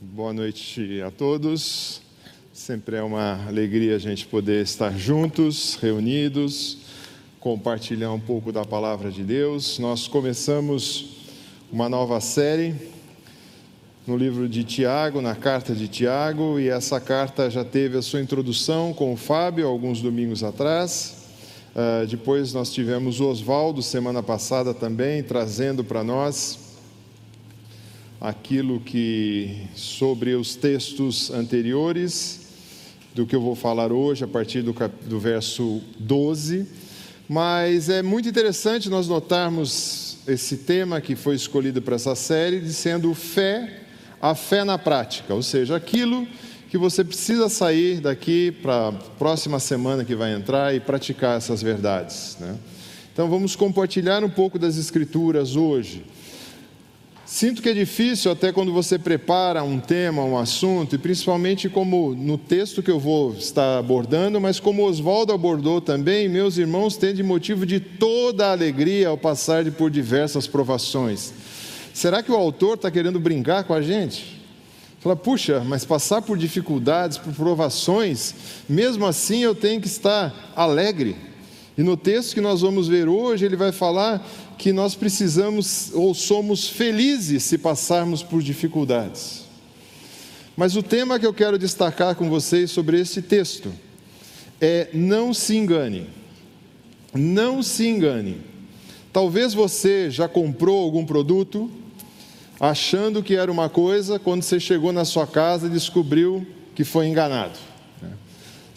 Boa noite a todos. Sempre é uma alegria a gente poder estar juntos, reunidos, compartilhar um pouco da palavra de Deus. Nós começamos uma nova série no livro de Tiago, na carta de Tiago, e essa carta já teve a sua introdução com o Fábio alguns domingos atrás. Uh, depois nós tivemos o Oswaldo semana passada também, trazendo para nós aquilo que sobre os textos anteriores do que eu vou falar hoje a partir do, do verso 12. Mas é muito interessante nós notarmos esse tema que foi escolhido para essa série, dizendo fé, a fé na prática, ou seja, aquilo que você precisa sair daqui para a próxima semana que vai entrar e praticar essas verdades. Né? Então vamos compartilhar um pouco das Escrituras hoje. Sinto que é difícil até quando você prepara um tema, um assunto, e principalmente como no texto que eu vou estar abordando, mas como Oswaldo abordou também, meus irmãos têm motivo de toda alegria ao passar por diversas provações. Será que o autor está querendo brincar com a gente? Fala, puxa, mas passar por dificuldades, por provações, mesmo assim eu tenho que estar alegre. E no texto que nós vamos ver hoje, ele vai falar que nós precisamos ou somos felizes se passarmos por dificuldades. Mas o tema que eu quero destacar com vocês sobre esse texto é não se engane. Não se engane. Talvez você já comprou algum produto achando que era uma coisa, quando você chegou na sua casa descobriu que foi enganado.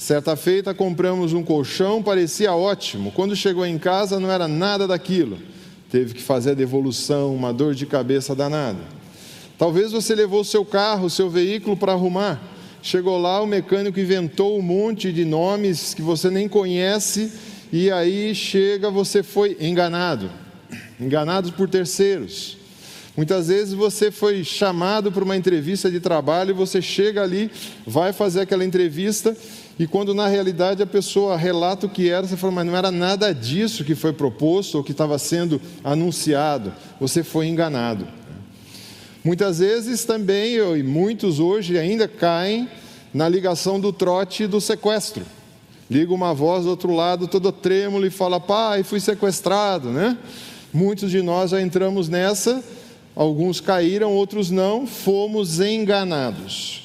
Certa feita compramos um colchão, parecia ótimo. Quando chegou em casa não era nada daquilo teve que fazer a devolução, uma dor de cabeça danada. Talvez você levou seu carro, seu veículo para arrumar. Chegou lá, o mecânico inventou um monte de nomes que você nem conhece, e aí chega, você foi enganado enganado por terceiros. Muitas vezes você foi chamado para uma entrevista de trabalho, e você chega ali, vai fazer aquela entrevista e quando na realidade a pessoa relata o que era, você fala, mas não era nada disso que foi proposto ou que estava sendo anunciado, você foi enganado. Muitas vezes também, e muitos hoje ainda caem na ligação do trote e do sequestro. Liga uma voz do outro lado, todo trêmulo, e fala: Pai, fui sequestrado, né? Muitos de nós já entramos nessa, alguns caíram, outros não, fomos enganados.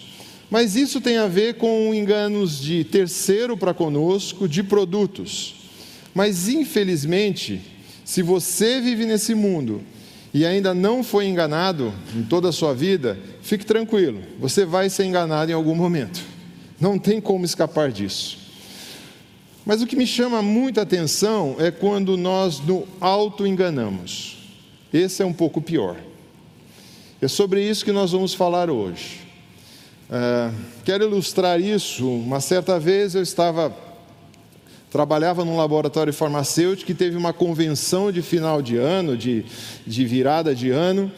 Mas isso tem a ver com enganos de terceiro para conosco, de produtos. Mas infelizmente, se você vive nesse mundo e ainda não foi enganado em toda a sua vida, fique tranquilo, você vai ser enganado em algum momento. Não tem como escapar disso. Mas o que me chama muita atenção é quando nós nos auto-enganamos. Esse é um pouco pior. É sobre isso que nós vamos falar hoje. É, quero ilustrar isso. Uma certa vez eu estava trabalhava num laboratório farmacêutico que teve uma convenção de final de ano, de, de virada de ano,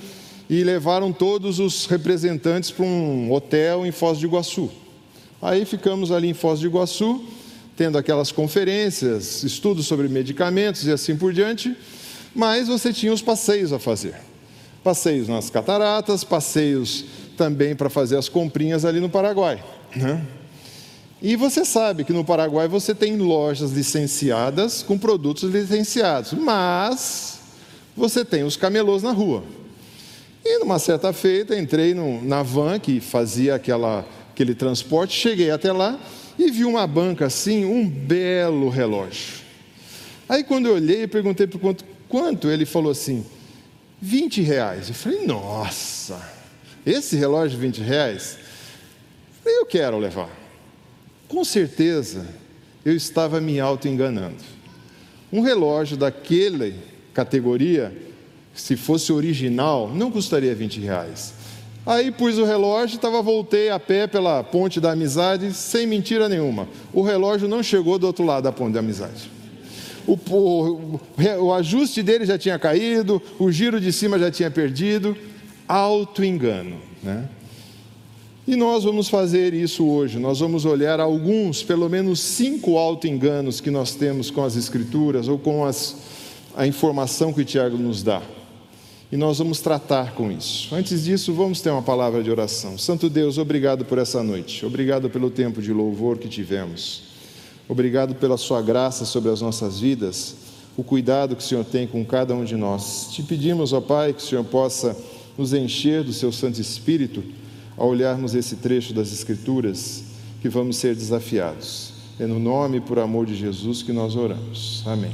e levaram todos os representantes para um hotel em Foz do Iguaçu. Aí ficamos ali em Foz do Iguaçu, tendo aquelas conferências, estudos sobre medicamentos e assim por diante, mas você tinha os passeios a fazer. Passeios nas cataratas, passeios também para fazer as comprinhas ali no Paraguai. Né? E você sabe que no Paraguai você tem lojas licenciadas com produtos licenciados, mas você tem os camelôs na rua. E numa certa feita entrei no, na van que fazia aquela, aquele transporte, cheguei até lá e vi uma banca assim, um belo relógio. Aí quando eu olhei, perguntei por quanto, quanto, ele falou assim, 20 reais. Eu falei, nossa, esse relógio de 20 reais, eu quero levar. Com certeza, eu estava me auto-enganando. Um relógio daquela categoria, se fosse original, não custaria 20 reais. Aí pus o relógio, estava voltei a pé pela ponte da amizade, sem mentira nenhuma. O relógio não chegou do outro lado da ponte da amizade. O, o, o ajuste dele já tinha caído, o giro de cima já tinha perdido auto-engano. Né? E nós vamos fazer isso hoje. Nós vamos olhar alguns, pelo menos cinco auto-enganos que nós temos com as Escrituras ou com as, a informação que o Tiago nos dá. e nós vamos tratar com isso. Antes disso, vamos ter uma palavra de oração. Santo Deus, obrigado por essa noite, obrigado pelo tempo de louvor que tivemos, obrigado pela Sua graça sobre as nossas vidas, o cuidado que o Senhor tem com cada um de nós. Te pedimos, ó Pai, que o Senhor possa nos encher do Seu Santo Espírito ao olharmos esse trecho das Escrituras, que vamos ser desafiados. É no nome e por amor de Jesus que nós oramos. Amém.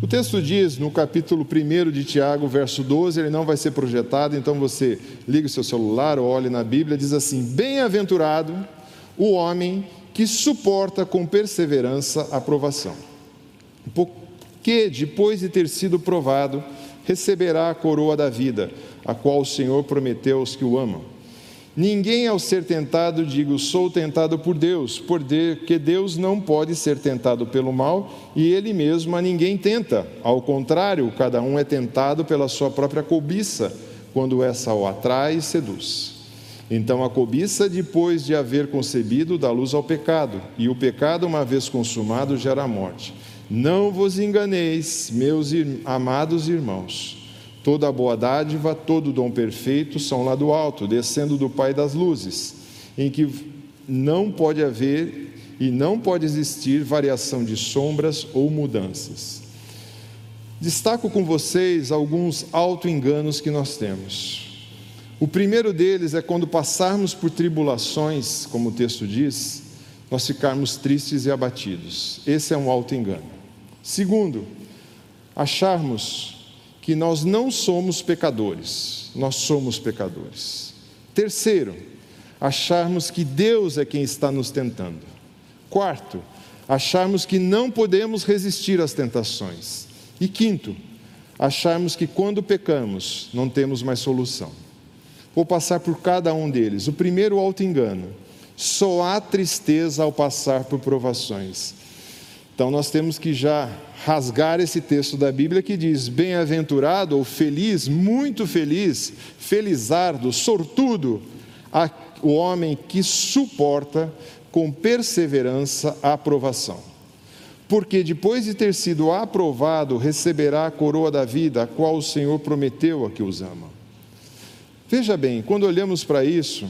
O texto diz no capítulo 1 de Tiago, verso 12, ele não vai ser projetado, então você liga o seu celular ou olhe na Bíblia, diz assim: Bem-aventurado o homem que suporta com perseverança a provação. Porque depois de ter sido provado, receberá a coroa da vida, a qual o Senhor prometeu aos que o amam. Ninguém, ao ser tentado, digo, sou tentado por Deus, porque Deus não pode ser tentado pelo mal e Ele mesmo a ninguém tenta. Ao contrário, cada um é tentado pela sua própria cobiça, quando essa o atrai e seduz. Então a cobiça, depois de haver concebido, dá luz ao pecado, e o pecado, uma vez consumado, gera a morte. Não vos enganeis, meus amados irmãos. Toda boa dádiva, todo dom perfeito são lá do alto, descendo do Pai das luzes, em que não pode haver e não pode existir variação de sombras ou mudanças. Destaco com vocês alguns auto-enganos que nós temos. O primeiro deles é quando passarmos por tribulações, como o texto diz, nós ficarmos tristes e abatidos. Esse é um auto-engano. Segundo, acharmos que nós não somos pecadores, nós somos pecadores. Terceiro, acharmos que Deus é quem está nos tentando. Quarto, acharmos que não podemos resistir às tentações. E quinto, acharmos que quando pecamos não temos mais solução. Vou passar por cada um deles. O primeiro, o auto-engano. Só há tristeza ao passar por provações. Então nós temos que já rasgar esse texto da Bíblia que diz: bem-aventurado ou feliz, muito feliz, felizardo, sortudo, o homem que suporta com perseverança a aprovação. Porque depois de ter sido aprovado, receberá a coroa da vida, a qual o Senhor prometeu a que os ama. Veja bem, quando olhamos para isso,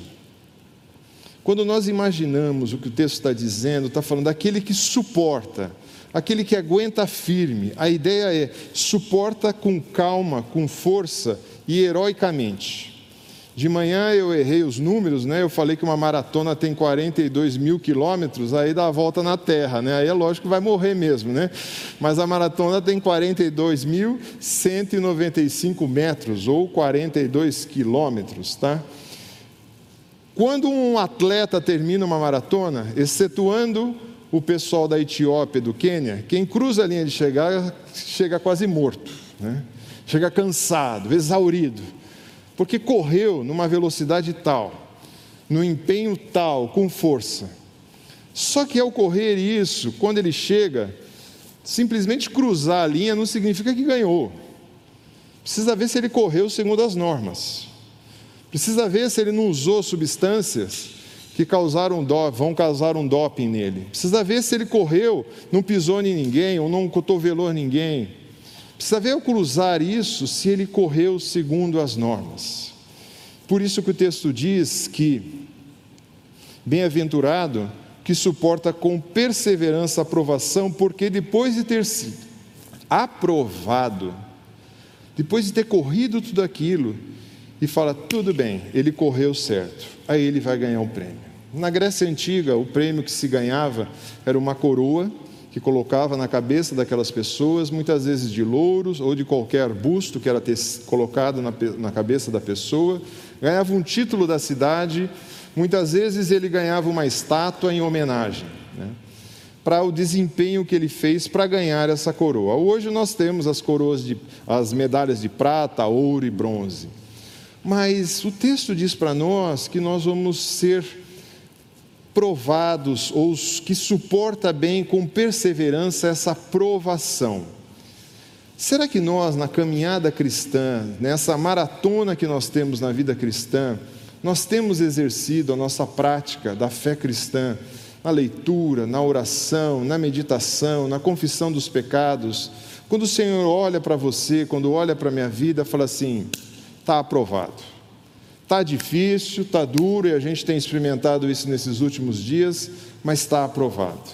quando nós imaginamos o que o texto está dizendo, está falando daquele que suporta, aquele que aguenta firme. A ideia é suporta com calma, com força e heroicamente. De manhã eu errei os números, né? Eu falei que uma maratona tem 42 mil quilômetros, aí dá a volta na Terra, né? Aí é lógico que vai morrer mesmo, né? Mas a maratona tem 42.195 metros, ou 42 quilômetros, tá? Quando um atleta termina uma maratona, excetuando o pessoal da Etiópia, do Quênia, quem cruza a linha de chegada chega quase morto, né? chega cansado, exaurido, porque correu numa velocidade tal, no empenho tal, com força. Só que ao correr isso, quando ele chega, simplesmente cruzar a linha não significa que ganhou. Precisa ver se ele correu segundo as normas. Precisa ver se ele não usou substâncias que causaram dó, vão causar um doping nele. Precisa ver se ele correu, não pisou em ninguém ou não cotovelou ninguém. Precisa ver ao cruzar isso se ele correu segundo as normas. Por isso que o texto diz que bem-aventurado que suporta com perseverança a aprovação, porque depois de ter sido aprovado, depois de ter corrido tudo aquilo, e fala: tudo bem, ele correu certo, aí ele vai ganhar um prêmio. Na Grécia Antiga, o prêmio que se ganhava era uma coroa que colocava na cabeça daquelas pessoas, muitas vezes de louros ou de qualquer busto que era colocado na, na cabeça da pessoa. Ganhava um título da cidade, muitas vezes ele ganhava uma estátua em homenagem. Né? para o desempenho que ele fez para ganhar essa coroa. Hoje nós temos as coroas de as medalhas de prata, ouro e bronze. Mas o texto diz para nós que nós vamos ser provados, ou que suporta bem com perseverança essa provação. Será que nós, na caminhada cristã, nessa maratona que nós temos na vida cristã, nós temos exercido a nossa prática da fé cristã, na leitura, na oração, na meditação, na confissão dos pecados, quando o Senhor olha para você, quando olha para a minha vida, fala assim: está aprovado. Está difícil, está duro, e a gente tem experimentado isso nesses últimos dias, mas está aprovado.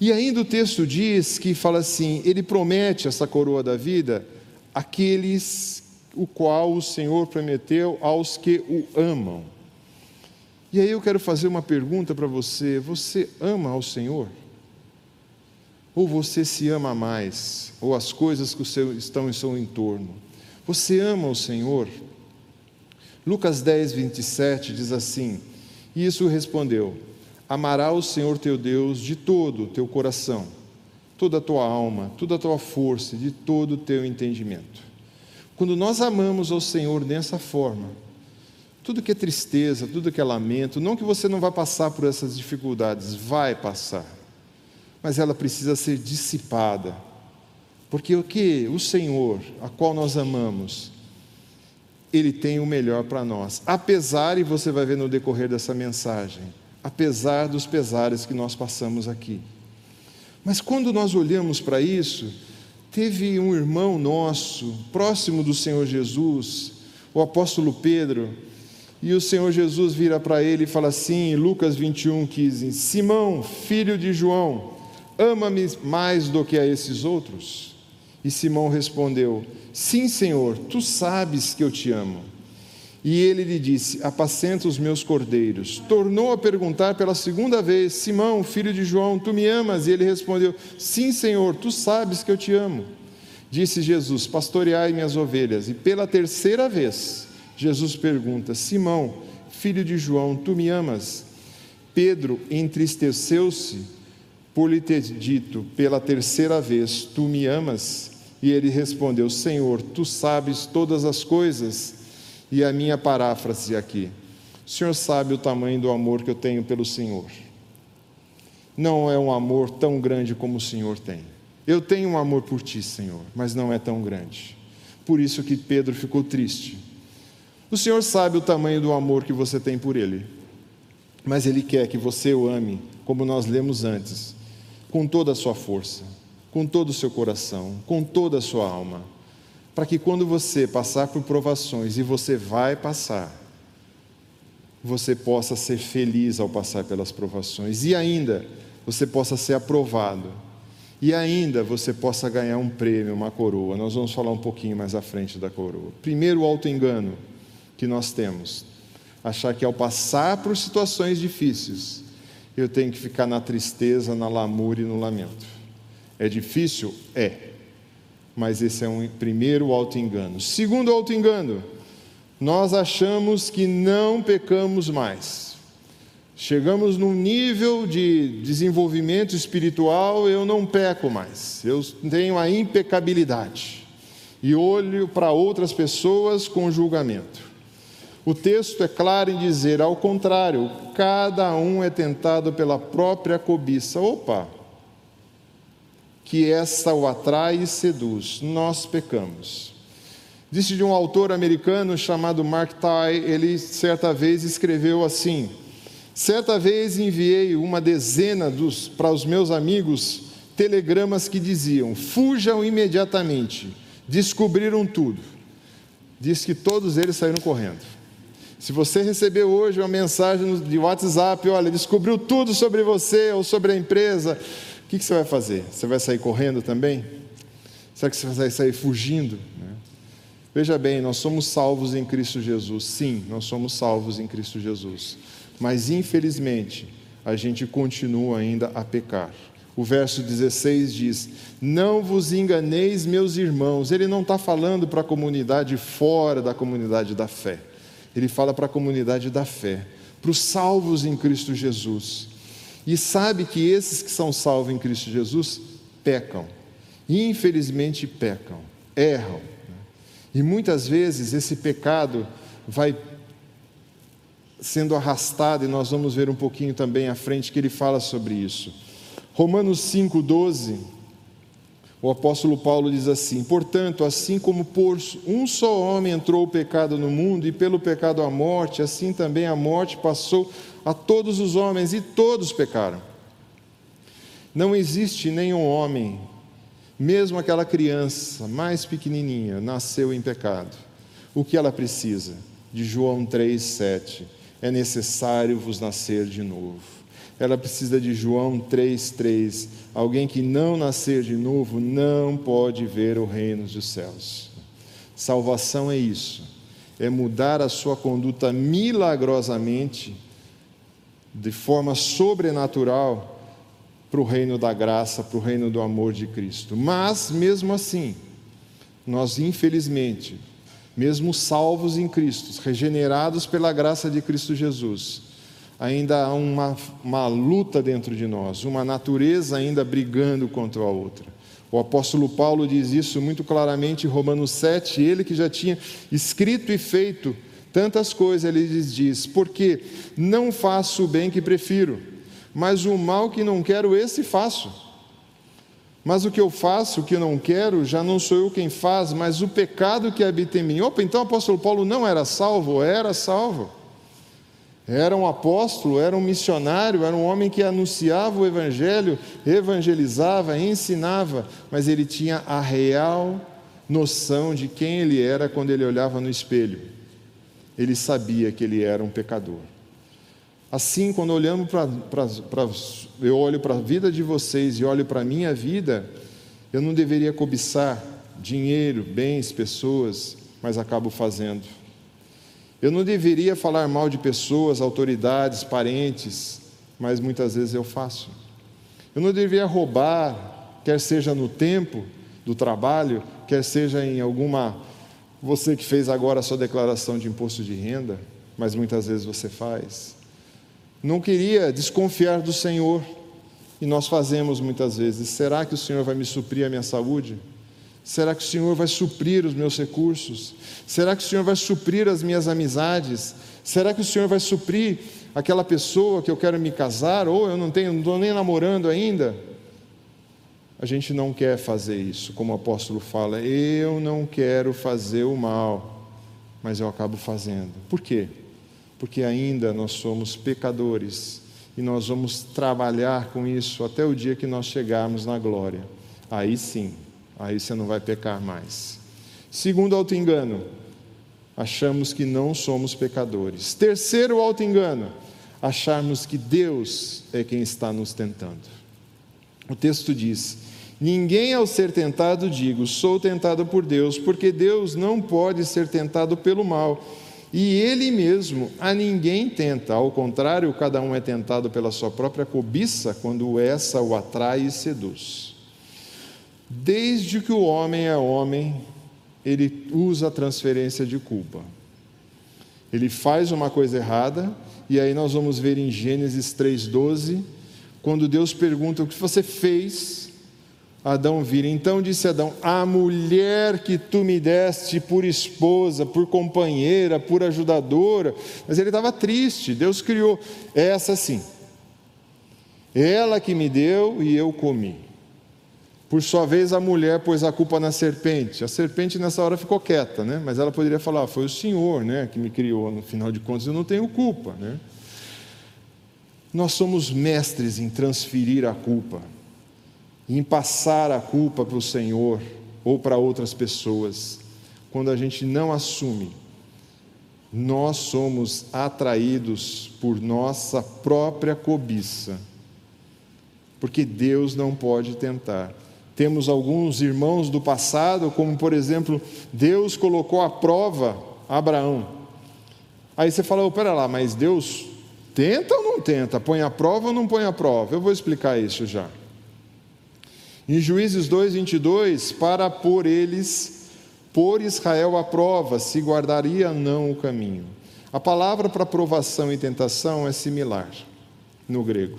E ainda o texto diz que fala assim: ele promete essa coroa da vida àqueles o qual o Senhor prometeu aos que o amam. E aí eu quero fazer uma pergunta para você: você ama ao Senhor? Ou você se ama mais? Ou as coisas que estão em seu entorno? Você ama o Senhor? Lucas 10, 27 diz assim: E isso respondeu: Amará o Senhor teu Deus de todo o teu coração, toda a tua alma, toda a tua força, de todo o teu entendimento. Quando nós amamos ao Senhor dessa forma, tudo que é tristeza, tudo que é lamento, não que você não vai passar por essas dificuldades, vai passar mas ela precisa ser dissipada. Porque o que o Senhor, a qual nós amamos, ele tem o melhor para nós. Apesar, e você vai ver no decorrer dessa mensagem, apesar dos pesares que nós passamos aqui. Mas quando nós olhamos para isso, teve um irmão nosso, próximo do Senhor Jesus, o apóstolo Pedro, e o Senhor Jesus vira para ele e fala assim, Lucas 21, 15: Simão, filho de João, Ama-me mais do que a esses outros? E Simão respondeu: Sim, Senhor, tu sabes que eu te amo. E ele lhe disse: Apacenta os meus cordeiros. Tornou a perguntar pela segunda vez: Simão, filho de João, tu me amas? E ele respondeu: Sim, Senhor, tu sabes que eu te amo. Disse Jesus: Pastoreai minhas ovelhas. E pela terceira vez, Jesus pergunta: Simão, filho de João, tu me amas? Pedro entristeceu-se por lhe ter dito pela terceira vez: Tu me amas? E ele respondeu: Senhor, tu sabes todas as coisas. E a minha paráfrase aqui: O Senhor sabe o tamanho do amor que eu tenho pelo Senhor. Não é um amor tão grande como o Senhor tem. Eu tenho um amor por ti, Senhor, mas não é tão grande. Por isso que Pedro ficou triste. O Senhor sabe o tamanho do amor que você tem por Ele, mas Ele quer que você o ame, como nós lemos antes, com toda a sua força, com todo o seu coração, com toda a sua alma, para que quando você passar por provações, e você vai passar, você possa ser feliz ao passar pelas provações, e ainda você possa ser aprovado, e ainda você possa ganhar um prêmio, uma coroa. Nós vamos falar um pouquinho mais à frente da coroa. Primeiro, o auto-engano que nós temos, achar que ao passar por situações difíceis, eu tenho que ficar na tristeza, na lamúria e no lamento. É difícil? É. Mas esse é um primeiro auto-engano. Segundo auto-engano, nós achamos que não pecamos mais. Chegamos num nível de desenvolvimento espiritual, eu não peco mais. Eu tenho a impecabilidade. E olho para outras pessoas com julgamento. O texto é claro em dizer, ao contrário, cada um é tentado pela própria cobiça. Opa! Que essa o atrai e seduz. Nós pecamos. Disse de um autor americano chamado Mark Tye, ele certa vez escreveu assim: Certa vez enviei uma dezena dos, para os meus amigos telegramas que diziam: fujam imediatamente, descobriram tudo. Diz que todos eles saíram correndo. Se você recebeu hoje uma mensagem de WhatsApp, olha, descobriu tudo sobre você ou sobre a empresa, o que, você vai fazer? Você vai sair correndo também? Será que você vai sair fugindo? Né? Veja bem, nós somos salvos em Cristo Jesus. Sim, nós somos salvos em Cristo Jesus. Mas infelizmente, a gente continua ainda a pecar. O verso 16 diz: Não vos enganeis, meus irmãos. Ele não está falando para a comunidade fora da comunidade da fé ele fala para a comunidade da fé, para os salvos em Cristo Jesus. E sabe que esses que são salvos em Cristo Jesus pecam, infelizmente pecam, erram. E muitas vezes esse pecado vai sendo arrastado, e nós vamos ver um pouquinho também à frente que ele fala sobre isso. Romanos 5,12, O apóstolo Paulo diz assim: Portanto, assim como por um só homem entrou o pecado no mundo, e pelo pecado a morte, assim também a morte passou a todos os homens, e todos pecaram. Não existe nenhum homem, mesmo aquela criança mais pequenininha, nasceu em pecado. O que ela precisa? De João 3,7. É necessário vos nascer de novo ela precisa de João 3,3. Alguém que não nascer de novo não pode ver o reino dos céus. Salvação é isso, é mudar a sua conduta milagrosamente, de forma sobrenatural, para o reino da graça, para o reino do amor de Cristo. Mas, mesmo assim, nós infelizmente, mesmo salvos em Cristo, regenerados pela graça de Cristo Jesus, ainda há uma, uma luta dentro de nós, uma natureza ainda brigando contra a outra. O apóstolo Paulo diz isso muito claramente em Romanos 7, ele que já tinha escrito e feito tantas coisas, ele diz: Porque não faço o bem que prefiro, mas o mal que não quero, esse faço. Mas o que eu faço, o que eu não quero, já não sou eu quem faz, mas o pecado que habita em mim. Opa, então o apóstolo Paulo não era salvo? Era salvo. Era um apóstolo, era um missionário, era um homem que anunciava o Evangelho, evangelizava, ensinava, mas ele tinha a real noção de quem ele era quando ele olhava no espelho. Ele sabia que ele era um pecador. Assim, quando olhamos para, eu olho para a vida de vocês e olho para a minha vida, eu não deveria cobiçar dinheiro, bens, pessoas, mas acabo fazendo. Eu não deveria falar mal de pessoas, autoridades, parentes, mas muitas vezes eu faço. Eu não deveria roubar, quer seja no tempo do trabalho, quer seja em alguma. Você que fez agora a sua declaração de imposto de renda, mas muitas vezes você faz. Não queria desconfiar do Senhor, e nós fazemos muitas vezes. Será que o Senhor vai me suprir a minha saúde? Será que o Senhor vai suprir os meus recursos? Será que o Senhor vai suprir as minhas amizades? Será que o Senhor vai suprir aquela pessoa que eu quero me casar? Ou eu não tenho, não estou nem namorando ainda? A gente não quer fazer isso, como o apóstolo fala, eu não quero fazer o mal, mas eu acabo fazendo. Por quê? Porque ainda nós somos pecadores e nós vamos trabalhar com isso até o dia que nós chegarmos na glória. Aí sim, aí você não vai pecar mais. Segundo auto-engano, achamos que não somos pecadores. Terceiro auto-engano, acharmos que Deus é quem está nos tentando. O texto diz: Ninguém ao ser tentado digo, sou tentado por Deus, porque Deus não pode ser tentado pelo mal, e Ele mesmo a ninguém tenta, ao contrário, cada um é tentado pela sua própria cobiça, quando essa o atrai e seduz. Desde que o homem é homem, ele usa a transferência de culpa. Ele faz uma coisa errada, e aí nós vamos ver em Gênesis 3,12, quando Deus pergunta o que você fez, Adão vira. Então disse Adão: A mulher que tu me deste por esposa, por companheira, por ajudadora. Mas ele estava triste. Deus criou essa sim. Ela que me deu e eu comi. Por sua vez, a mulher pôs a culpa na serpente. A serpente nessa hora ficou quieta, né? Mas ela poderia falar: foi o Senhor, né, que me criou. No final de contas, eu não tenho culpa, né? Nós somos mestres em transferir a culpa, em passar a culpa para o Senhor ou para outras pessoas. Quando a gente não assume, nós somos atraídos por nossa própria cobiça, porque Deus não pode tentar. Temos alguns irmãos do passado, como por exemplo, Deus colocou à prova Abraão. Aí você fala, oh, pera lá, mas Deus tenta ou não tenta? Põe a prova ou não põe a prova? Eu vou explicar isso já. Em Juízes 2, 22, para por eles, por Israel à prova, se guardaria não o caminho. A palavra para provação e tentação é similar no grego.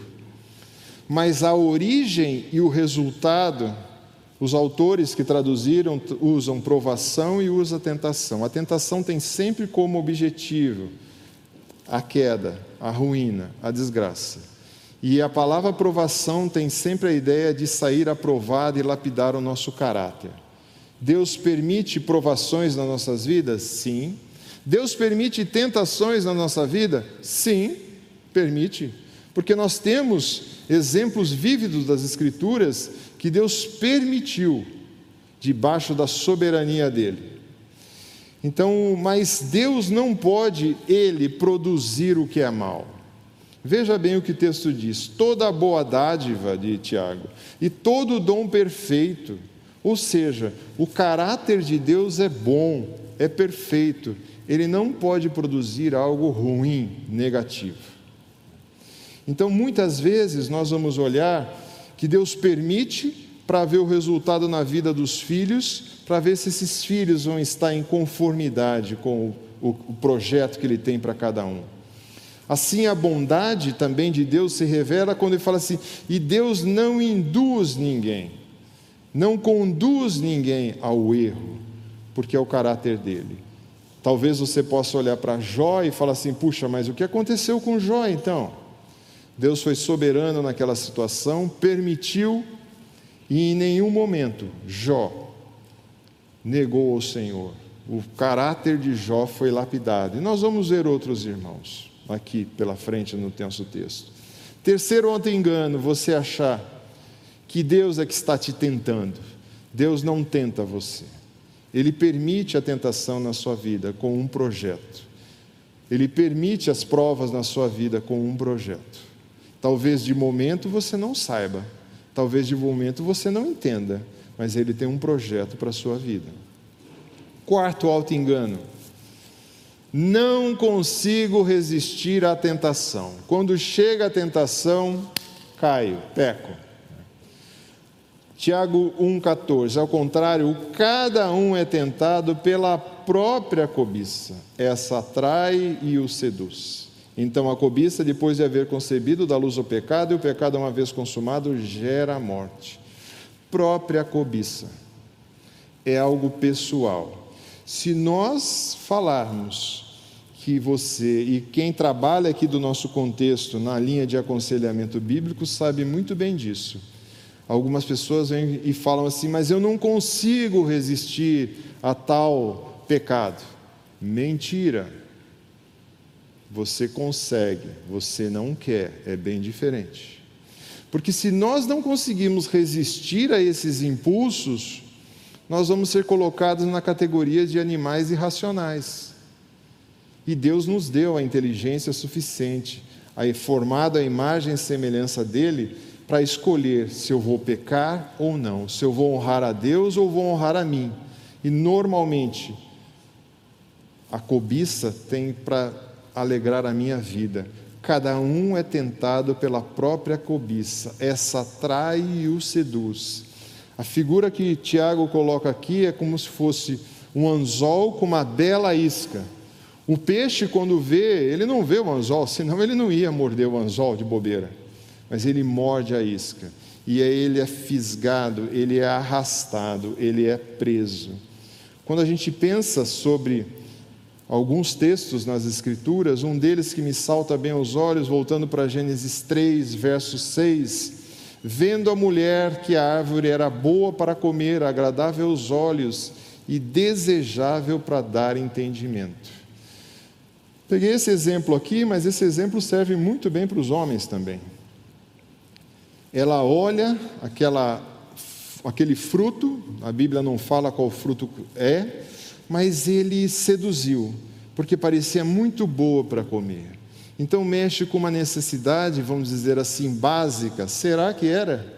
Mas a origem e o resultado os autores que traduziram usam provação e usa tentação. A tentação tem sempre como objetivo a queda, a ruína, a desgraça. E a palavra aprovação tem sempre a ideia de sair aprovado e lapidar o nosso caráter. Deus permite provações nas nossas vidas? Sim. Deus permite tentações na nossa vida? Sim, permite. Porque nós temos exemplos vívidos das Escrituras que Deus permitiu debaixo da soberania dele. Então, mas Deus não pode, Ele, produzir o que é mal. Veja bem o que o texto diz: toda boa dádiva de Tiago e todo dom perfeito, ou seja, o caráter de Deus é bom, é perfeito, ele não pode produzir algo ruim, negativo. Então, muitas vezes nós vamos olhar que Deus permite para ver o resultado na vida dos filhos, para ver se esses filhos vão estar em conformidade com o, o projeto que Ele tem para cada um. Assim, a bondade também de Deus se revela quando Ele fala assim: e Deus não induz ninguém, não conduz ninguém ao erro, porque é o caráter dele. Talvez você possa olhar para Jó e falar assim: puxa, mas o que aconteceu com Jó então? Deus foi soberano naquela situação, permitiu e em nenhum momento Jó negou ao Senhor. O caráter de Jó foi lapidado. E nós vamos ver outros irmãos aqui pela frente no nosso texto. Terceiro engano, você achar que Deus é que está te tentando. Deus não tenta você. Ele permite a tentação na sua vida com um projeto. Ele permite as provas na sua vida com um projeto. Talvez de momento você não saiba, talvez de momento você não entenda, mas ele tem um projeto para a sua vida. Quarto alto engano. Não consigo resistir à tentação. Quando chega a tentação, caio, peco. Tiago 1,14. Ao contrário, cada um é tentado pela própria cobiça. Essa atrai e o seduz. Então, a cobiça, depois de haver concebido, dá luz ao pecado, e o pecado, uma vez consumado, gera a morte. Própria cobiça. É algo pessoal. Se nós falarmos que você e quem trabalha aqui do nosso contexto na linha de aconselhamento bíblico sabe muito bem disso Algumas pessoas vêm e falam assim, mas eu não consigo resistir a tal pecado. Mentira. Você consegue, você não quer, é bem diferente. Porque se nós não conseguimos resistir a esses impulsos, nós vamos ser colocados na categoria de animais irracionais. E Deus nos deu a inteligência suficiente, aí formado a imagem e semelhança dele, para escolher se eu vou pecar ou não, se eu vou honrar a Deus ou vou honrar a mim. E normalmente, a cobiça tem para alegrar a minha vida. Cada um é tentado pela própria cobiça, essa atrai e o seduz. A figura que Tiago coloca aqui é como se fosse um anzol com uma bela isca. O peixe, quando vê, ele não vê o anzol, senão ele não ia morder o anzol de bobeira mas ele morde a isca. E aí ele é fisgado, ele é arrastado, ele é preso. Quando a gente pensa sobre alguns textos nas Escrituras, um deles que me salta bem aos olhos, voltando para Gênesis 3, verso 6, vendo a mulher que a árvore era boa para comer, agradável aos olhos e desejável para dar entendimento. Peguei esse exemplo aqui, mas esse exemplo serve muito bem para os homens também ela olha aquela, aquele fruto, a Bíblia não fala qual fruto é, mas ele seduziu, porque parecia muito boa para comer. Então mexe com uma necessidade, vamos dizer assim, básica. Será que era?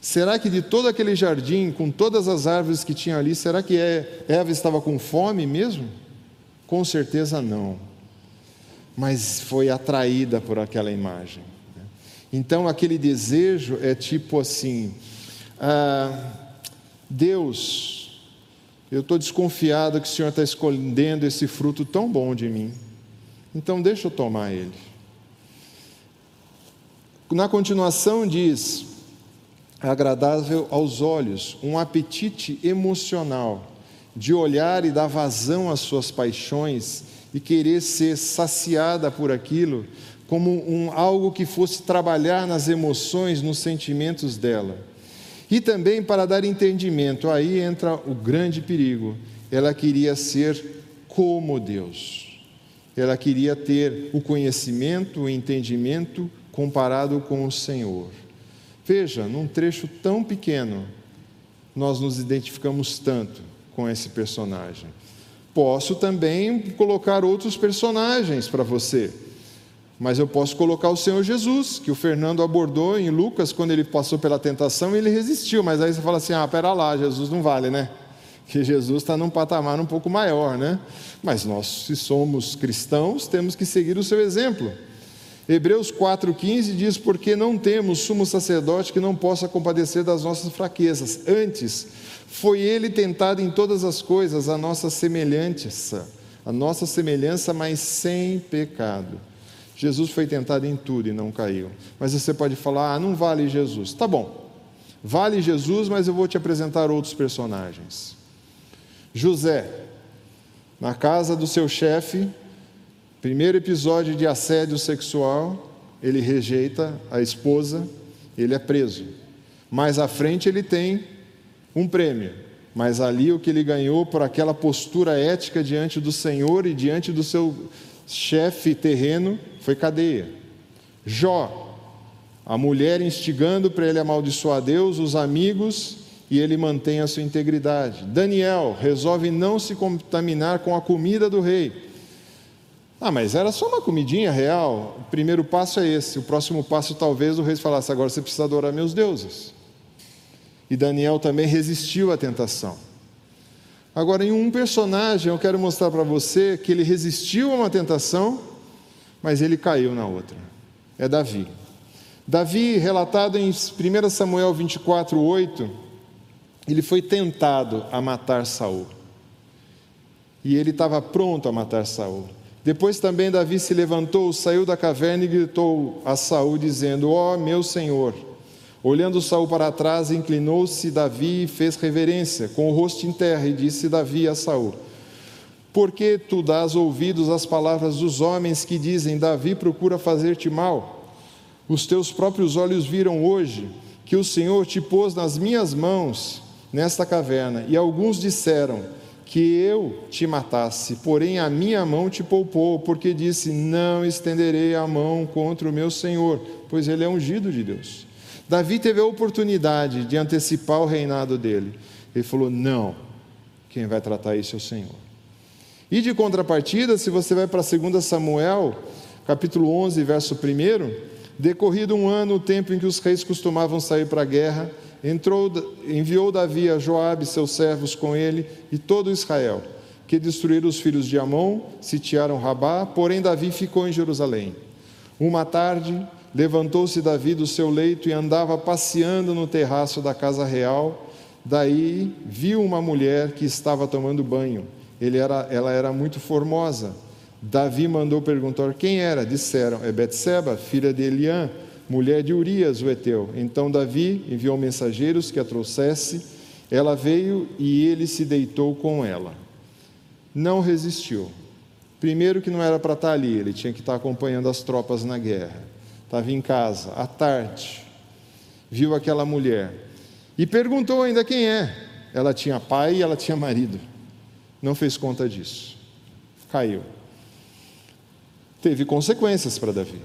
Será que de todo aquele jardim, com todas as árvores que tinha ali, será que é, Eva estava com fome mesmo? Com certeza não. Mas foi atraída por aquela imagem. Então, aquele desejo é tipo assim: ah, Deus, eu estou desconfiado que o Senhor está escondendo esse fruto tão bom de mim, então deixa eu tomar ele. Na continuação, diz: agradável aos olhos, um apetite emocional, de olhar e dar vazão às suas paixões e querer ser saciada por aquilo, como um, algo que fosse trabalhar nas emoções, nos sentimentos dela. E também para dar entendimento, aí entra o grande perigo. Ela queria ser como Deus. Ela queria ter o conhecimento, o entendimento comparado com o Senhor. Veja, num trecho tão pequeno, nós nos identificamos tanto com esse personagem. Posso também colocar outros personagens para você. Mas eu posso colocar o Senhor Jesus, que o Fernando abordou em Lucas quando ele passou pela tentação ele resistiu. Mas aí você fala assim: ah, pera lá, Jesus não vale, né? Que Jesus está num patamar um pouco maior, né? Mas nós, se somos cristãos, temos que seguir o seu exemplo. Hebreus 4,15 diz: Porque não temos sumo sacerdote que não possa compadecer das nossas fraquezas. Antes, foi ele tentado em todas as coisas, a nossa semelhança, a nossa semelhança, mas sem pecado. Jesus foi tentado em tudo e não caiu. Mas você pode falar: ah, não vale Jesus. Tá bom, vale Jesus, mas eu vou te apresentar outros personagens. José, na casa do seu chefe, primeiro episódio de assédio sexual, ele rejeita a esposa, ele é preso. Mais à frente ele tem um prêmio, mas ali o que ele ganhou por aquela postura ética diante do Senhor e diante do seu chefe terreno foi cadeia. Jó, a mulher instigando para ele amaldiçoar Deus, os amigos, e ele mantém a sua integridade. Daniel resolve não se contaminar com a comida do rei. Ah, mas era só uma comidinha real. O primeiro passo é esse. O próximo passo, talvez, o rei falasse: agora você precisa adorar meus deuses. E Daniel também resistiu à tentação. Agora, em um personagem, eu quero mostrar para você que ele resistiu a uma tentação, mas ele caiu na outra. É Davi. Davi, relatado em 1 Samuel 24, 8, ele foi tentado a matar Saul. E ele estava pronto a matar Saul. Depois também Davi se levantou, saiu da caverna e gritou a Saul, dizendo: Ó oh, meu senhor, Olhando Saul para trás, inclinou-se Davi e fez reverência, com o rosto em terra, e disse Davi a Saul: Por que tu dás ouvidos às palavras dos homens que dizem: Davi procura fazer-te mal? Os teus próprios olhos viram hoje que o Senhor te pôs nas minhas mãos nesta caverna, e alguns disseram que eu te matasse, porém a minha mão te poupou, porque disse: Não estenderei a mão contra o meu Senhor, pois ele é ungido de Deus. Davi teve a oportunidade de antecipar o reinado dele. Ele falou: Não, quem vai tratar isso é o Senhor. E de contrapartida, se você vai para 2 Samuel, capítulo 11, verso 1, decorrido um ano, o tempo em que os reis costumavam sair para a guerra, entrou, enviou Davi a Joabe, seus servos com ele, e todo Israel, que destruíram os filhos de Amon, sitiaram Rabá, porém Davi ficou em Jerusalém. Uma tarde, Levantou-se Davi do seu leito e andava passeando no terraço da casa real. Daí viu uma mulher que estava tomando banho. Era, ela era muito formosa. Davi mandou perguntar quem era. Disseram: É Betseba, filha de Eliã, mulher de Urias, o heteu. Então Davi enviou mensageiros que a trouxesse. Ela veio e ele se deitou com ela. Não resistiu. Primeiro que não era para estar ali, ele tinha que estar acompanhando as tropas na guerra estava em casa, à tarde, viu aquela mulher e perguntou ainda quem é. Ela tinha pai e ela tinha marido. Não fez conta disso. Caiu. Teve consequências para Davi.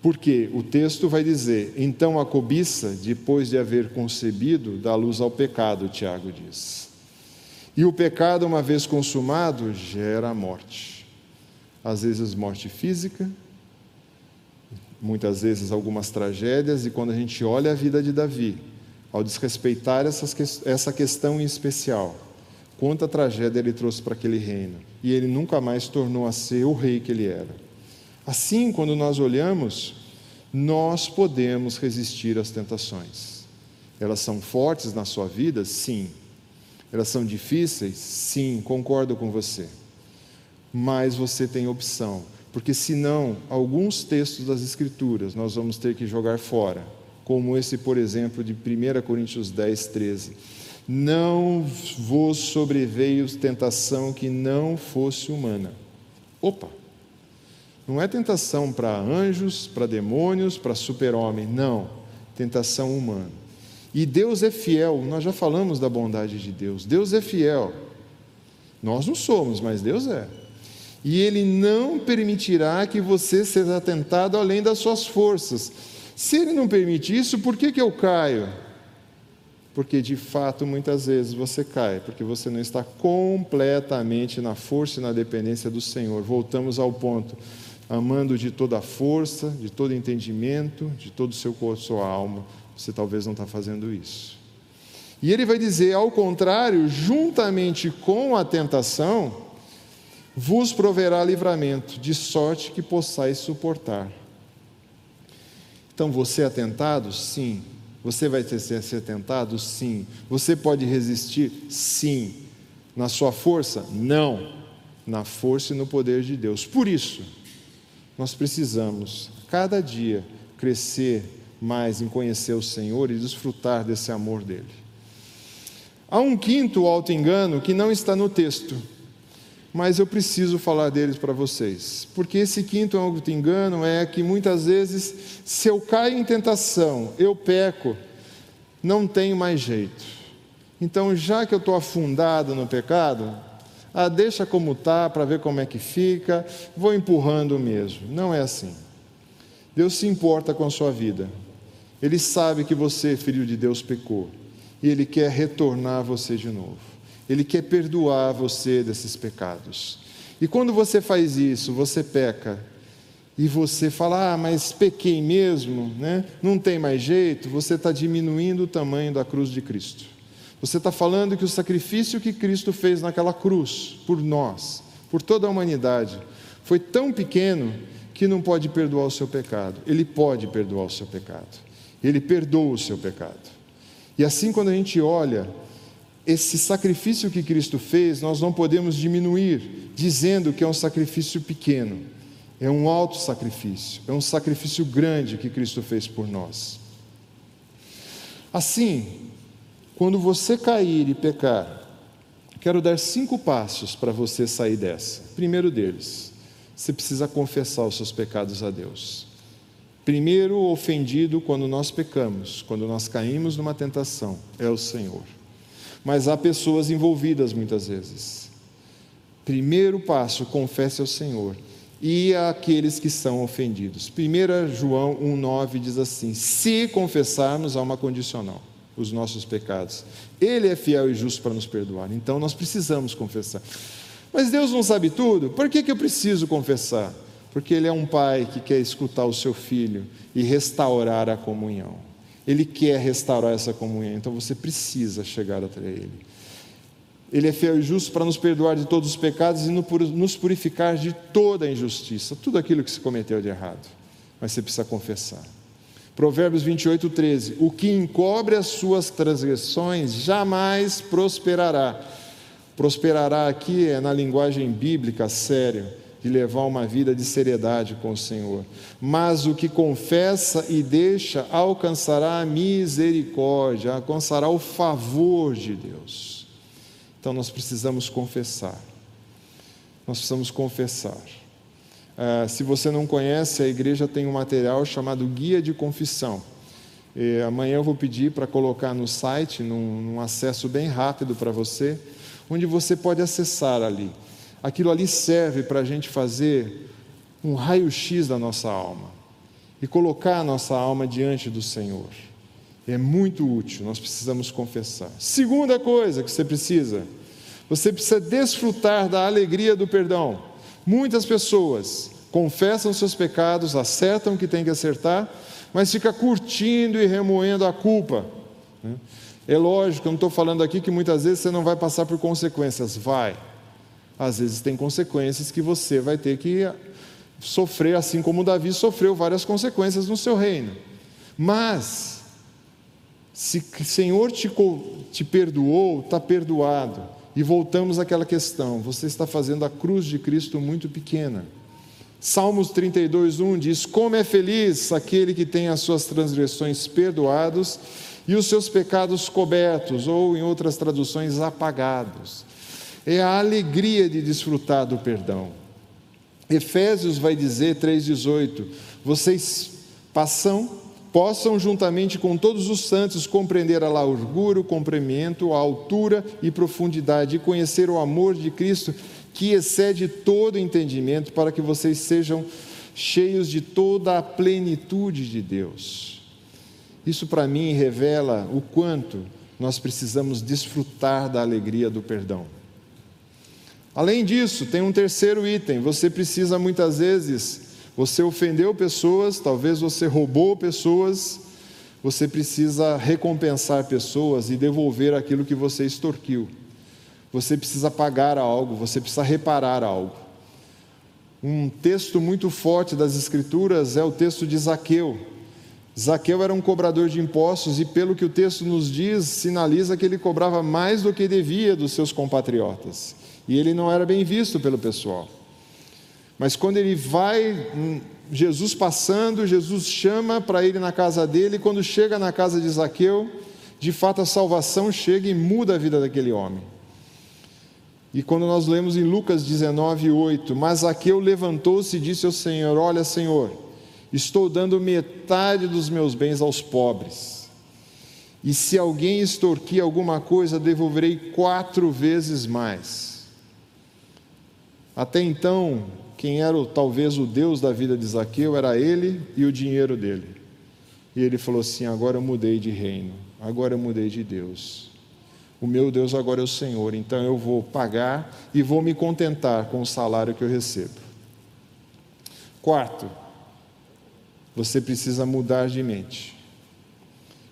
Porque o texto vai dizer: então a cobiça, depois de haver concebido, dá luz ao pecado, Tiago diz. E o pecado, uma vez consumado, gera a morte. Às vezes, morte física, muitas vezes algumas tragédias, e quando a gente olha a vida de Davi, ao desrespeitar essas, essa questão em especial, quanta tragédia ele trouxe para aquele reino, e ele nunca mais tornou a ser o rei que ele era. Assim, quando nós olhamos, nós podemos resistir às tentações. Elas são fortes na sua vida? Sim. Elas são difíceis? Sim, concordo com você. Mas você tem opção porque senão alguns textos das Escrituras nós vamos ter que jogar fora, como esse, por exemplo, de 1 Coríntios 10, 13. Não vos sobreveio tentação que não fosse humana. Opa! Não é tentação para anjos, para demônios, para super-homem, não. Tentação humana. E Deus é fiel, nós já falamos da bondade de Deus. Deus é fiel. Nós não somos, mas Deus é. E Ele não permitirá que você seja tentado além das suas forças. Se Ele não permite isso, por que, que eu caio? Porque de fato muitas vezes você cai, porque você não está completamente na força e na dependência do Senhor. Voltamos ao ponto amando de toda a força, de todo entendimento, de todo o seu corpo, sua alma, você talvez não está fazendo isso. E ele vai dizer, ao contrário, juntamente com a tentação, vos proverá livramento, de sorte que possais suportar. Então, você é tentado? Sim. Você vai ter ser tentado? Sim. Você pode resistir? Sim. Na sua força? Não. Na força e no poder de Deus. Por isso, nós precisamos, cada dia, crescer mais em conhecer o Senhor e desfrutar desse amor dele. Há um quinto auto-engano que não está no texto, mas eu preciso falar deles para vocês, porque esse quinto auto-engano é que muitas vezes, se eu caio em tentação, eu peco, não tenho mais jeito. Então, já que eu estou afundado no pecado, ah, deixa como está para ver como é que fica, vou empurrando mesmo. Não é assim. Deus se importa com a sua vida. Ele sabe que você, filho de Deus, pecou. E Ele quer retornar você de novo. Ele quer perdoar você desses pecados. E quando você faz isso, você peca. E você fala, ah, mas pequei mesmo, né? não tem mais jeito, você está diminuindo o tamanho da cruz de Cristo. Você está falando que o sacrifício que Cristo fez naquela cruz, por nós, por toda a humanidade, foi tão pequeno que não pode perdoar o seu pecado. Ele pode perdoar o seu pecado. Ele perdoa o seu pecado. E assim, quando a gente olha esse sacrifício que Cristo fez, nós não podemos diminuir, dizendo que é um sacrifício pequeno. É um alto sacrifício, é um sacrifício grande que Cristo fez por nós. Assim, quando você cair e pecar, quero dar cinco passos para você sair dessa. Primeiro deles, você precisa confessar os seus pecados a Deus. Primeiro ofendido quando nós pecamos, quando nós caímos numa tentação, é o Senhor. Mas há pessoas envolvidas muitas vezes. Primeiro passo, confesse ao Senhor e àqueles que são ofendidos. 1 João 1,9 diz assim: Se confessarmos, há uma condicional os nossos pecados. Ele é fiel e justo para nos perdoar. Então nós precisamos confessar. Mas Deus não sabe tudo? Por que, que eu preciso confessar? Porque Ele é um pai que quer escutar o seu filho e restaurar a comunhão. Ele quer restaurar essa comunhão, então você precisa chegar até Ele. Ele é fiel e justo para nos perdoar de todos os pecados e nos purificar de toda a injustiça, tudo aquilo que se cometeu de errado. Mas você precisa confessar. Provérbios 28, 13: O que encobre as suas transgressões jamais prosperará. Prosperará aqui é na linguagem bíblica sério, de levar uma vida de seriedade com o Senhor. Mas o que confessa e deixa alcançará a misericórdia, alcançará o favor de Deus. Então nós precisamos confessar. Nós precisamos confessar. Uh, se você não conhece, a igreja tem um material chamado Guia de Confissão. E amanhã eu vou pedir para colocar no site, num, num acesso bem rápido para você, onde você pode acessar ali. Aquilo ali serve para a gente fazer um raio-x da nossa alma e colocar a nossa alma diante do Senhor. É muito útil, nós precisamos confessar. Segunda coisa que você precisa, você precisa desfrutar da alegria do perdão. Muitas pessoas confessam seus pecados, acertam o que tem que acertar, mas fica curtindo e remoendo a culpa. Né? É lógico, eu não estou falando aqui que muitas vezes você não vai passar por consequências, vai. Às vezes tem consequências que você vai ter que sofrer, assim como Davi sofreu várias consequências no seu reino. Mas, se o Senhor te, te perdoou, está perdoado. E voltamos àquela questão: você está fazendo a cruz de Cristo muito pequena. Salmos 32, 1 diz: Como é feliz aquele que tem as suas transgressões perdoados e os seus pecados cobertos, ou em outras traduções, apagados. É a alegria de desfrutar do perdão. Efésios vai dizer 3,18: vocês passam, possam juntamente com todos os santos compreender a largura, o comprimento, a altura e profundidade, e conhecer o amor de Cristo que excede todo entendimento, para que vocês sejam cheios de toda a plenitude de Deus. Isso para mim revela o quanto nós precisamos desfrutar da alegria do perdão. Além disso, tem um terceiro item: você precisa muitas vezes, você ofendeu pessoas, talvez você roubou pessoas, você precisa recompensar pessoas e devolver aquilo que você extorquiu. Você precisa pagar algo, você precisa reparar algo. Um texto muito forte das Escrituras é o texto de Zaqueu. Zaqueu era um cobrador de impostos e, pelo que o texto nos diz, sinaliza que ele cobrava mais do que devia dos seus compatriotas. E ele não era bem visto pelo pessoal. Mas quando ele vai, hum, Jesus passando, Jesus chama para ir na casa dele, e quando chega na casa de Zaqueu, de fato a salvação chega e muda a vida daquele homem. E quando nós lemos em Lucas 19, 8, mas Zaqueu levantou-se e disse ao Senhor: Olha, Senhor, estou dando metade dos meus bens aos pobres. E se alguém extorquir alguma coisa, devolverei quatro vezes mais. Até então, quem era talvez o Deus da vida de Zaqueu era ele e o dinheiro dele. E ele falou assim: agora eu mudei de reino, agora eu mudei de Deus. O meu Deus agora é o Senhor, então eu vou pagar e vou me contentar com o salário que eu recebo. Quarto, você precisa mudar de mente.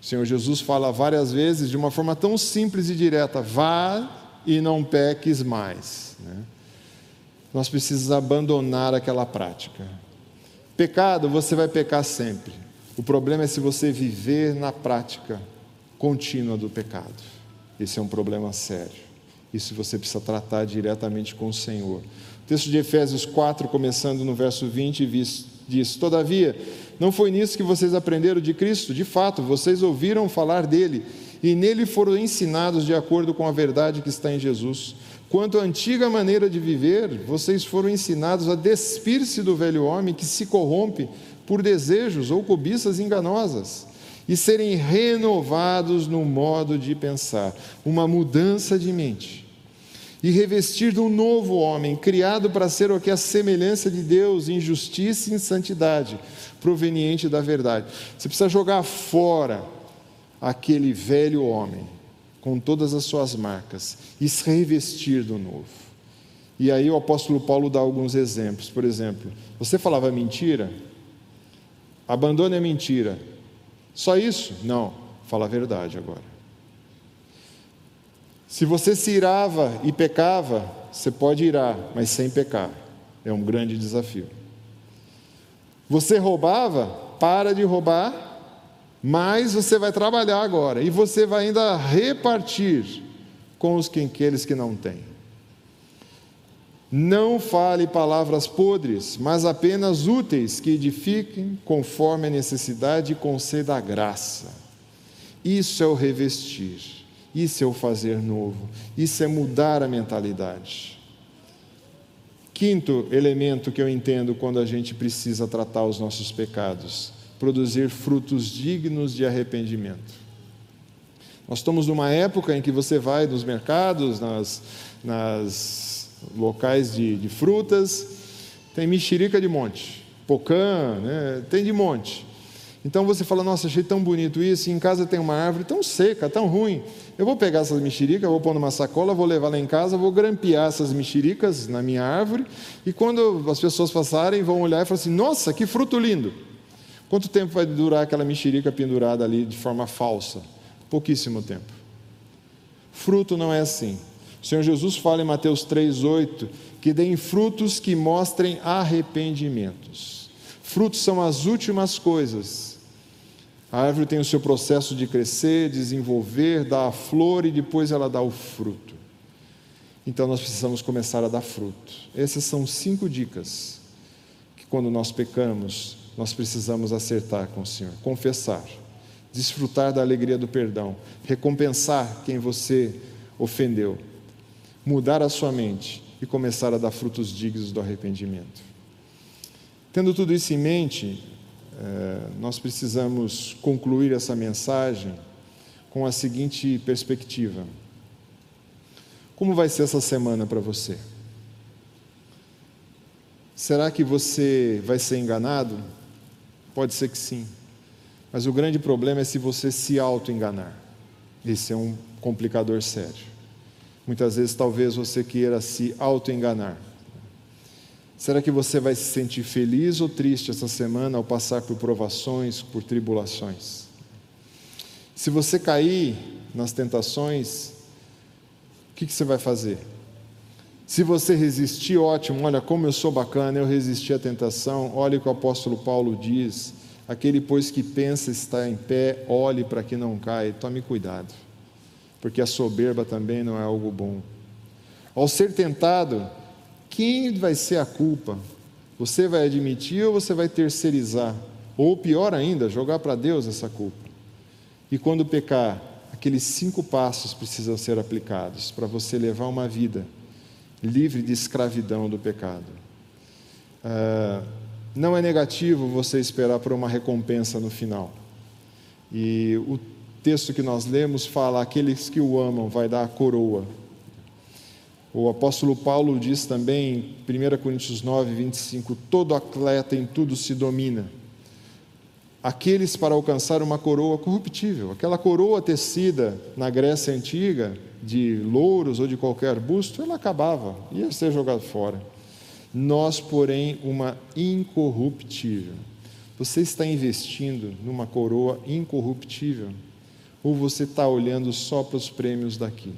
O Senhor Jesus fala várias vezes, de uma forma tão simples e direta: vá e não peques mais. Né? Nós precisamos abandonar aquela prática. Pecado, você vai pecar sempre. O problema é se você viver na prática contínua do pecado. Esse é um problema sério. Isso você precisa tratar diretamente com o Senhor. O texto de Efésios 4, começando no verso 20, diz: Todavia, não foi nisso que vocês aprenderam de Cristo? De fato, vocês ouviram falar dele e nele foram ensinados de acordo com a verdade que está em Jesus. Quanto à antiga maneira de viver, vocês foram ensinados a despir-se do velho homem que se corrompe por desejos ou cobiças enganosas e serem renovados no modo de pensar, uma mudança de mente e revestir de um novo homem, criado para ser o que é a semelhança de Deus, em justiça e em santidade, proveniente da verdade. Você precisa jogar fora aquele velho homem, com todas as suas marcas, e se revestir do novo. E aí o apóstolo Paulo dá alguns exemplos. Por exemplo, você falava mentira? Abandone a mentira. Só isso? Não. Fala a verdade agora. Se você se irava e pecava, você pode irar, mas sem pecar. É um grande desafio. Você roubava, para de roubar, mas você vai trabalhar agora e você vai ainda repartir com os que, aqueles que não têm. Não fale palavras podres, mas apenas úteis que edifiquem conforme a necessidade e conceda a graça. Isso é o revestir. Isso é o fazer novo, isso é mudar a mentalidade. Quinto elemento que eu entendo quando a gente precisa tratar os nossos pecados: produzir frutos dignos de arrependimento. Nós estamos numa época em que você vai nos mercados, nas, nas locais de, de frutas, tem mexerica de monte, pocã, né? tem de monte. Então você fala, nossa, achei tão bonito isso, em casa tem uma árvore tão seca, tão ruim. Eu vou pegar essas mexericas, vou pôr numa sacola, vou levar lá em casa, vou grampear essas mexericas na minha árvore, e quando as pessoas passarem, vão olhar e falar assim, nossa, que fruto lindo. Quanto tempo vai durar aquela mexerica pendurada ali de forma falsa? Pouquíssimo tempo. Fruto não é assim. O Senhor Jesus fala em Mateus 3,8 que deem frutos que mostrem arrependimentos. Frutos são as últimas coisas a árvore tem o seu processo de crescer, desenvolver, dar a flor e depois ela dá o fruto. Então nós precisamos começar a dar fruto. Essas são cinco dicas que quando nós pecamos, nós precisamos acertar com o Senhor. Confessar, desfrutar da alegria do perdão, recompensar quem você ofendeu, mudar a sua mente e começar a dar frutos dignos do arrependimento. Tendo tudo isso em mente, eh, nós precisamos concluir essa mensagem com a seguinte perspectiva: Como vai ser essa semana para você? Será que você vai ser enganado? Pode ser que sim. Mas o grande problema é se você se auto-enganar. Esse é um complicador sério. Muitas vezes, talvez você queira se auto-enganar. Será que você vai se sentir feliz ou triste essa semana ao passar por provações, por tribulações? Se você cair nas tentações, o que, que você vai fazer? Se você resistir, ótimo, olha como eu sou bacana, eu resisti à tentação. Olha o que o apóstolo Paulo diz: aquele, pois que pensa estar em pé, olhe para que não caia, tome cuidado, porque a soberba também não é algo bom. Ao ser tentado, quem vai ser a culpa? Você vai admitir ou você vai terceirizar? Ou pior ainda, jogar para Deus essa culpa. E quando pecar, aqueles cinco passos precisam ser aplicados para você levar uma vida livre de escravidão do pecado. Ah, não é negativo você esperar por uma recompensa no final. E o texto que nós lemos fala: aqueles que o amam vai dar a coroa. O apóstolo Paulo diz também, em 1 Coríntios 9, 25: todo atleta em tudo se domina. Aqueles para alcançar uma coroa corruptível, aquela coroa tecida na Grécia antiga, de louros ou de qualquer busto, ela acabava, ia ser jogado fora. Nós, porém, uma incorruptível. Você está investindo numa coroa incorruptível? Ou você está olhando só para os prêmios daqui?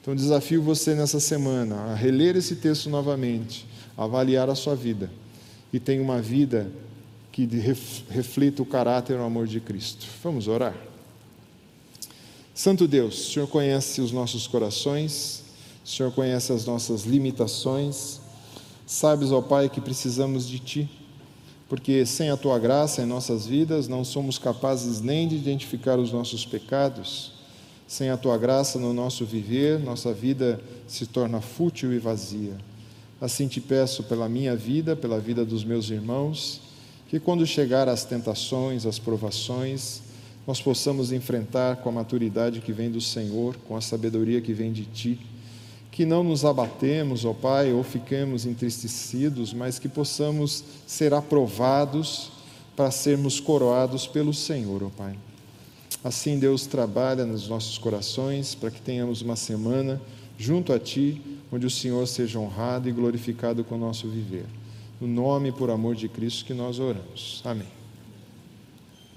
Então, desafio você nessa semana a reler esse texto novamente, avaliar a sua vida e tenha uma vida que reflita o caráter e o amor de Cristo. Vamos orar? Santo Deus, o Senhor conhece os nossos corações, o Senhor conhece as nossas limitações, sabes, ó Pai, que precisamos de Ti, porque sem a Tua graça em nossas vidas não somos capazes nem de identificar os nossos pecados, sem a Tua graça no nosso viver, nossa vida se torna fútil e vazia. Assim te peço pela minha vida, pela vida dos meus irmãos, que quando chegar as tentações, as provações, nós possamos enfrentar com a maturidade que vem do Senhor, com a sabedoria que vem de Ti, que não nos abatemos, ó Pai, ou fiquemos entristecidos, mas que possamos ser aprovados para sermos coroados pelo Senhor, ó Pai. Assim, Deus trabalha nos nossos corações para que tenhamos uma semana junto a Ti, onde o Senhor seja honrado e glorificado com o nosso viver. No nome e por amor de Cristo que nós oramos. Amém.